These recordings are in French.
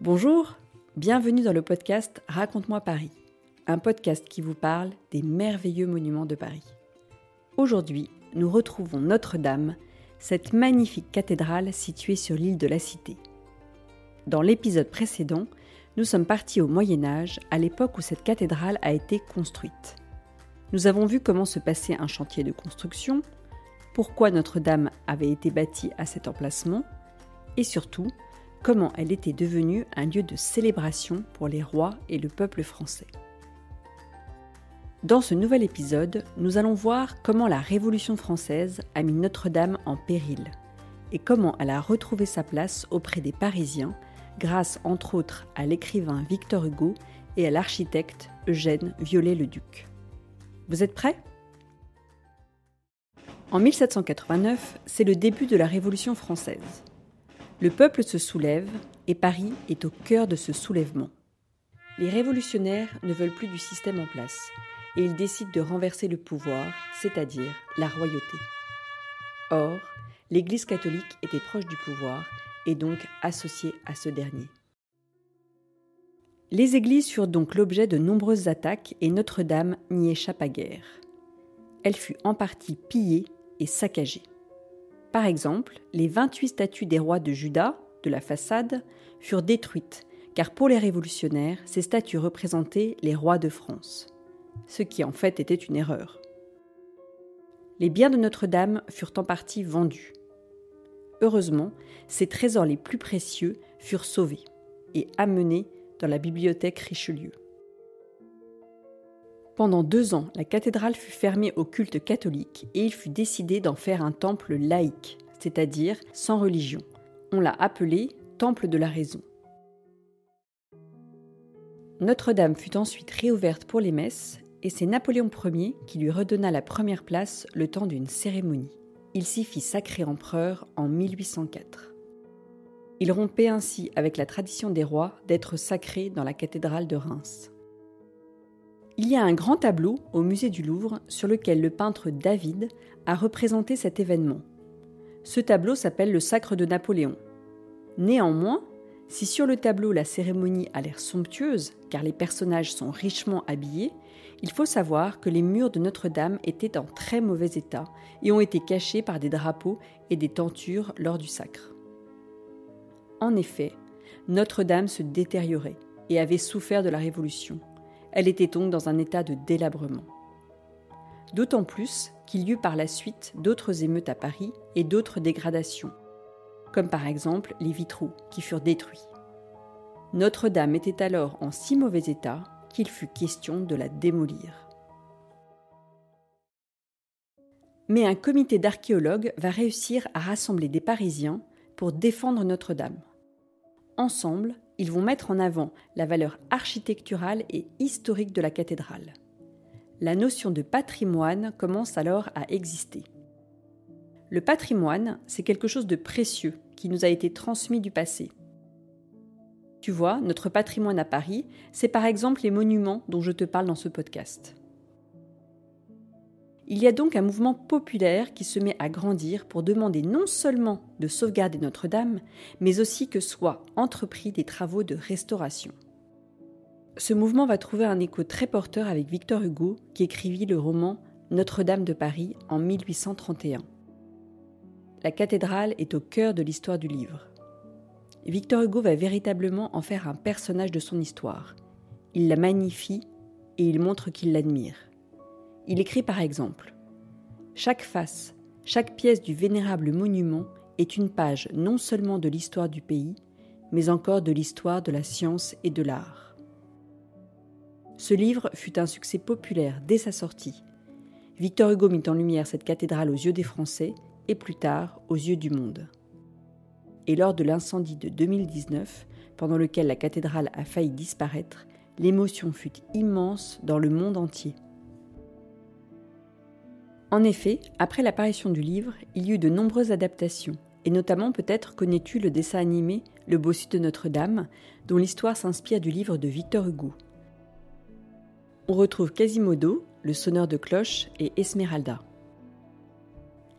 Bonjour, bienvenue dans le podcast Raconte-moi Paris, un podcast qui vous parle des merveilleux monuments de Paris. Aujourd'hui, nous retrouvons Notre-Dame, cette magnifique cathédrale située sur l'île de la Cité. Dans l'épisode précédent, nous sommes partis au Moyen Âge, à l'époque où cette cathédrale a été construite. Nous avons vu comment se passait un chantier de construction, pourquoi Notre-Dame avait été bâtie à cet emplacement, et surtout comment elle était devenue un lieu de célébration pour les rois et le peuple français. Dans ce nouvel épisode, nous allons voir comment la Révolution française a mis Notre-Dame en péril et comment elle a retrouvé sa place auprès des Parisiens grâce entre autres à l'écrivain Victor Hugo et à l'architecte Eugène Viollet-le-Duc. Vous êtes prêts? En 1789, c'est le début de la Révolution française. Le peuple se soulève et Paris est au cœur de ce soulèvement. Les révolutionnaires ne veulent plus du système en place et ils décident de renverser le pouvoir, c'est-à-dire la royauté. Or, l'Église catholique était proche du pouvoir et donc associée à ce dernier. Les églises furent donc l'objet de nombreuses attaques et Notre-Dame n'y échappa guère. Elle fut en partie pillée et saccagée. Par exemple, les 28 statues des rois de Juda, de la façade, furent détruites, car pour les révolutionnaires, ces statues représentaient les rois de France, ce qui en fait était une erreur. Les biens de Notre-Dame furent en partie vendus. Heureusement, ces trésors les plus précieux furent sauvés et amenés dans la bibliothèque Richelieu. Pendant deux ans, la cathédrale fut fermée au culte catholique et il fut décidé d'en faire un temple laïque, c'est-à-dire sans religion. On l'a appelé Temple de la Raison. Notre-Dame fut ensuite réouverte pour les messes et c'est Napoléon Ier qui lui redonna la première place le temps d'une cérémonie. Il s'y fit sacré empereur en 1804. Il rompait ainsi avec la tradition des rois d'être sacré dans la cathédrale de Reims. Il y a un grand tableau au musée du Louvre sur lequel le peintre David a représenté cet événement. Ce tableau s'appelle le Sacre de Napoléon. Néanmoins, si sur le tableau la cérémonie a l'air somptueuse, car les personnages sont richement habillés, il faut savoir que les murs de Notre-Dame étaient en très mauvais état et ont été cachés par des drapeaux et des tentures lors du sacre. En effet, Notre-Dame se détériorait et avait souffert de la Révolution. Elle était donc dans un état de délabrement. D'autant plus qu'il y eut par la suite d'autres émeutes à Paris et d'autres dégradations, comme par exemple les vitraux qui furent détruits. Notre-Dame était alors en si mauvais état qu'il fut question de la démolir. Mais un comité d'archéologues va réussir à rassembler des Parisiens pour défendre Notre-Dame. Ensemble, ils vont mettre en avant la valeur architecturale et historique de la cathédrale. La notion de patrimoine commence alors à exister. Le patrimoine, c'est quelque chose de précieux qui nous a été transmis du passé. Tu vois, notre patrimoine à Paris, c'est par exemple les monuments dont je te parle dans ce podcast. Il y a donc un mouvement populaire qui se met à grandir pour demander non seulement de sauvegarder Notre-Dame, mais aussi que soient entrepris des travaux de restauration. Ce mouvement va trouver un écho très porteur avec Victor Hugo, qui écrivit le roman Notre-Dame de Paris en 1831. La cathédrale est au cœur de l'histoire du livre. Victor Hugo va véritablement en faire un personnage de son histoire. Il la magnifie et il montre qu'il l'admire. Il écrit par exemple Chaque face, chaque pièce du vénérable monument est une page non seulement de l'histoire du pays, mais encore de l'histoire de la science et de l'art. Ce livre fut un succès populaire dès sa sortie. Victor Hugo mit en lumière cette cathédrale aux yeux des Français et plus tard aux yeux du monde. Et lors de l'incendie de 2019, pendant lequel la cathédrale a failli disparaître, l'émotion fut immense dans le monde entier. En effet, après l'apparition du livre, il y eut de nombreuses adaptations, et notamment peut-être connais-tu le dessin animé Le Bossu de Notre-Dame, dont l'histoire s'inspire du livre de Victor Hugo. On retrouve Quasimodo, le sonneur de cloche, et Esmeralda.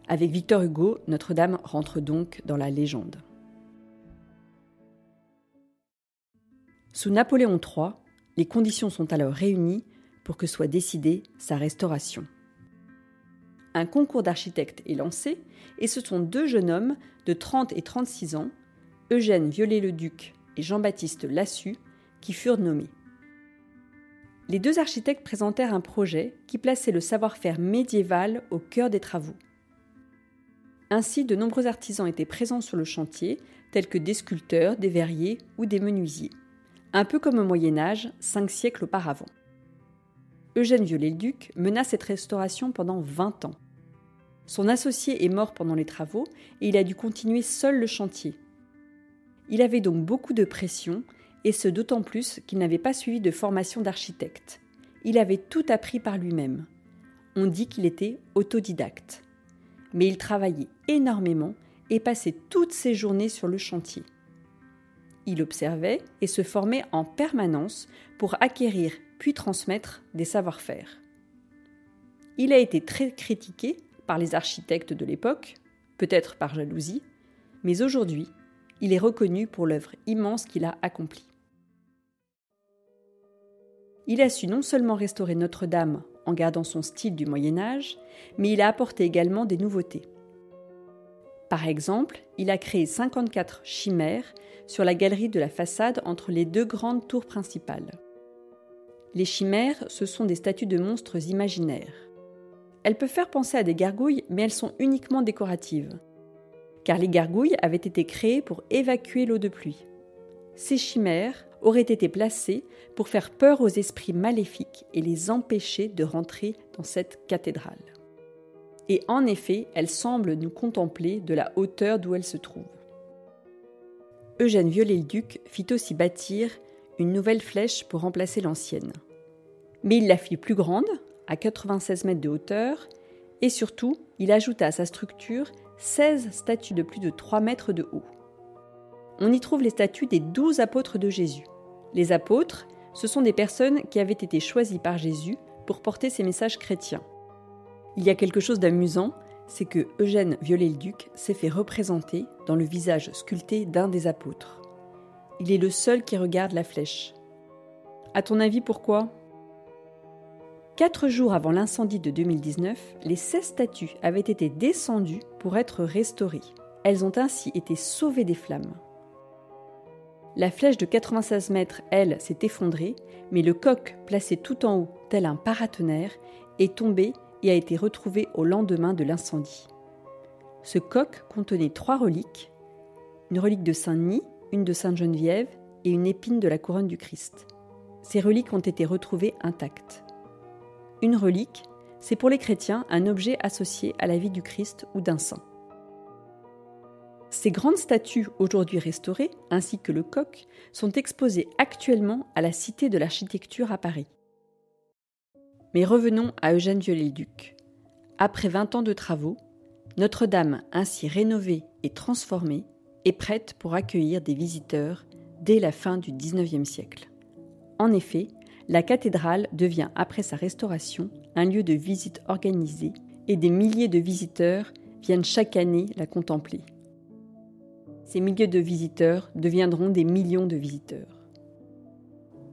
Avec Victor Hugo, Notre-Dame rentre donc dans la légende. Sous Napoléon III, les conditions sont alors réunies pour que soit décidée sa restauration. Un concours d'architectes est lancé et ce sont deux jeunes hommes de 30 et 36 ans, Eugène Viollet-le-Duc et Jean-Baptiste Lassus, qui furent nommés. Les deux architectes présentèrent un projet qui plaçait le savoir-faire médiéval au cœur des travaux. Ainsi, de nombreux artisans étaient présents sur le chantier, tels que des sculpteurs, des verriers ou des menuisiers. Un peu comme au Moyen Âge, cinq siècles auparavant. Eugène Viollet-le-Duc mena cette restauration pendant 20 ans. Son associé est mort pendant les travaux et il a dû continuer seul le chantier. Il avait donc beaucoup de pression et ce d'autant plus qu'il n'avait pas suivi de formation d'architecte. Il avait tout appris par lui-même. On dit qu'il était autodidacte. Mais il travaillait énormément et passait toutes ses journées sur le chantier. Il observait et se formait en permanence pour acquérir puis transmettre des savoir-faire. Il a été très critiqué par les architectes de l'époque, peut-être par jalousie, mais aujourd'hui, il est reconnu pour l'œuvre immense qu'il a accomplie. Il a su non seulement restaurer Notre-Dame en gardant son style du Moyen Âge, mais il a apporté également des nouveautés. Par exemple, il a créé 54 chimères sur la galerie de la façade entre les deux grandes tours principales. Les chimères, ce sont des statues de monstres imaginaires. Elles peuvent faire penser à des gargouilles, mais elles sont uniquement décoratives. Car les gargouilles avaient été créées pour évacuer l'eau de pluie. Ces chimères auraient été placées pour faire peur aux esprits maléfiques et les empêcher de rentrer dans cette cathédrale. Et en effet, elles semblent nous contempler de la hauteur d'où elles se trouvent. Eugène Viollet-le-Duc fit aussi bâtir nouvelle flèche pour remplacer l'ancienne. Mais il la fit plus grande, à 96 mètres de hauteur, et surtout, il ajouta à sa structure 16 statues de plus de 3 mètres de haut. On y trouve les statues des 12 apôtres de Jésus. Les apôtres, ce sont des personnes qui avaient été choisies par Jésus pour porter ses messages chrétiens. Il y a quelque chose d'amusant, c'est que Eugène Viollet-le-Duc s'est fait représenter dans le visage sculpté d'un des apôtres. Il est le seul qui regarde la flèche. À ton avis, pourquoi? Quatre jours avant l'incendie de 2019, les 16 statues avaient été descendues pour être restaurées. Elles ont ainsi été sauvées des flammes. La flèche de 96 mètres, elle, s'est effondrée, mais le coq, placé tout en haut, tel un paratonnerre, est tombé et a été retrouvé au lendemain de l'incendie. Ce coq contenait trois reliques une relique de Saint-Denis, une de Sainte-Geneviève et une épine de la couronne du Christ. Ces reliques ont été retrouvées intactes. Une relique, c'est pour les chrétiens un objet associé à la vie du Christ ou d'un saint. Ces grandes statues aujourd'hui restaurées, ainsi que le coq, sont exposées actuellement à la Cité de l'Architecture à Paris. Mais revenons à Eugène Viollet-le-Duc. Après 20 ans de travaux, Notre-Dame, ainsi rénovée et transformée, est prête pour accueillir des visiteurs dès la fin du XIXe siècle. En effet, la cathédrale devient, après sa restauration, un lieu de visite organisé et des milliers de visiteurs viennent chaque année la contempler. Ces milliers de visiteurs deviendront des millions de visiteurs.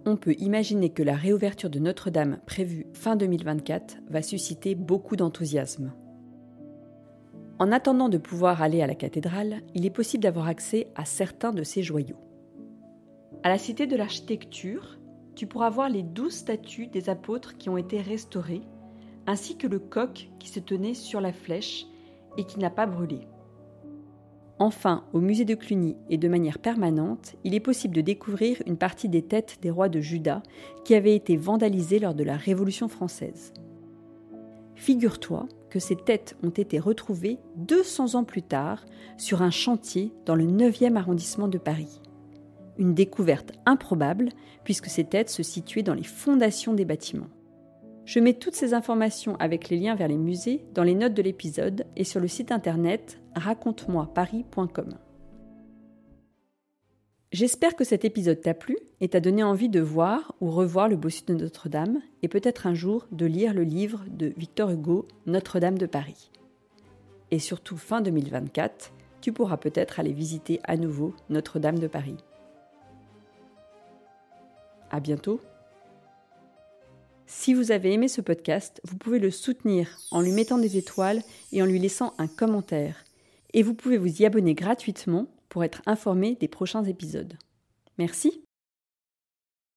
On peut imaginer que la réouverture de Notre-Dame prévue fin 2024 va susciter beaucoup d'enthousiasme. En attendant de pouvoir aller à la cathédrale, il est possible d'avoir accès à certains de ces joyaux. À la Cité de l'Architecture, tu pourras voir les douze statues des apôtres qui ont été restaurées, ainsi que le coq qui se tenait sur la flèche et qui n'a pas brûlé. Enfin, au musée de Cluny et de manière permanente, il est possible de découvrir une partie des têtes des rois de Juda qui avaient été vandalisées lors de la Révolution française. Figure-toi que ces têtes ont été retrouvées 200 ans plus tard sur un chantier dans le 9e arrondissement de Paris une découverte improbable puisque ces têtes se situaient dans les fondations des bâtiments. Je mets toutes ces informations avec les liens vers les musées dans les notes de l'épisode et sur le site internet raconte-moi-paris.com. J'espère que cet épisode t'a plu et t'a donné envie de voir ou revoir le bossu de Notre-Dame et peut-être un jour de lire le livre de Victor Hugo, Notre-Dame de Paris. Et surtout fin 2024, tu pourras peut-être aller visiter à nouveau Notre-Dame de Paris. À bientôt. Si vous avez aimé ce podcast, vous pouvez le soutenir en lui mettant des étoiles et en lui laissant un commentaire. Et vous pouvez vous y abonner gratuitement pour être informé des prochains épisodes. Merci.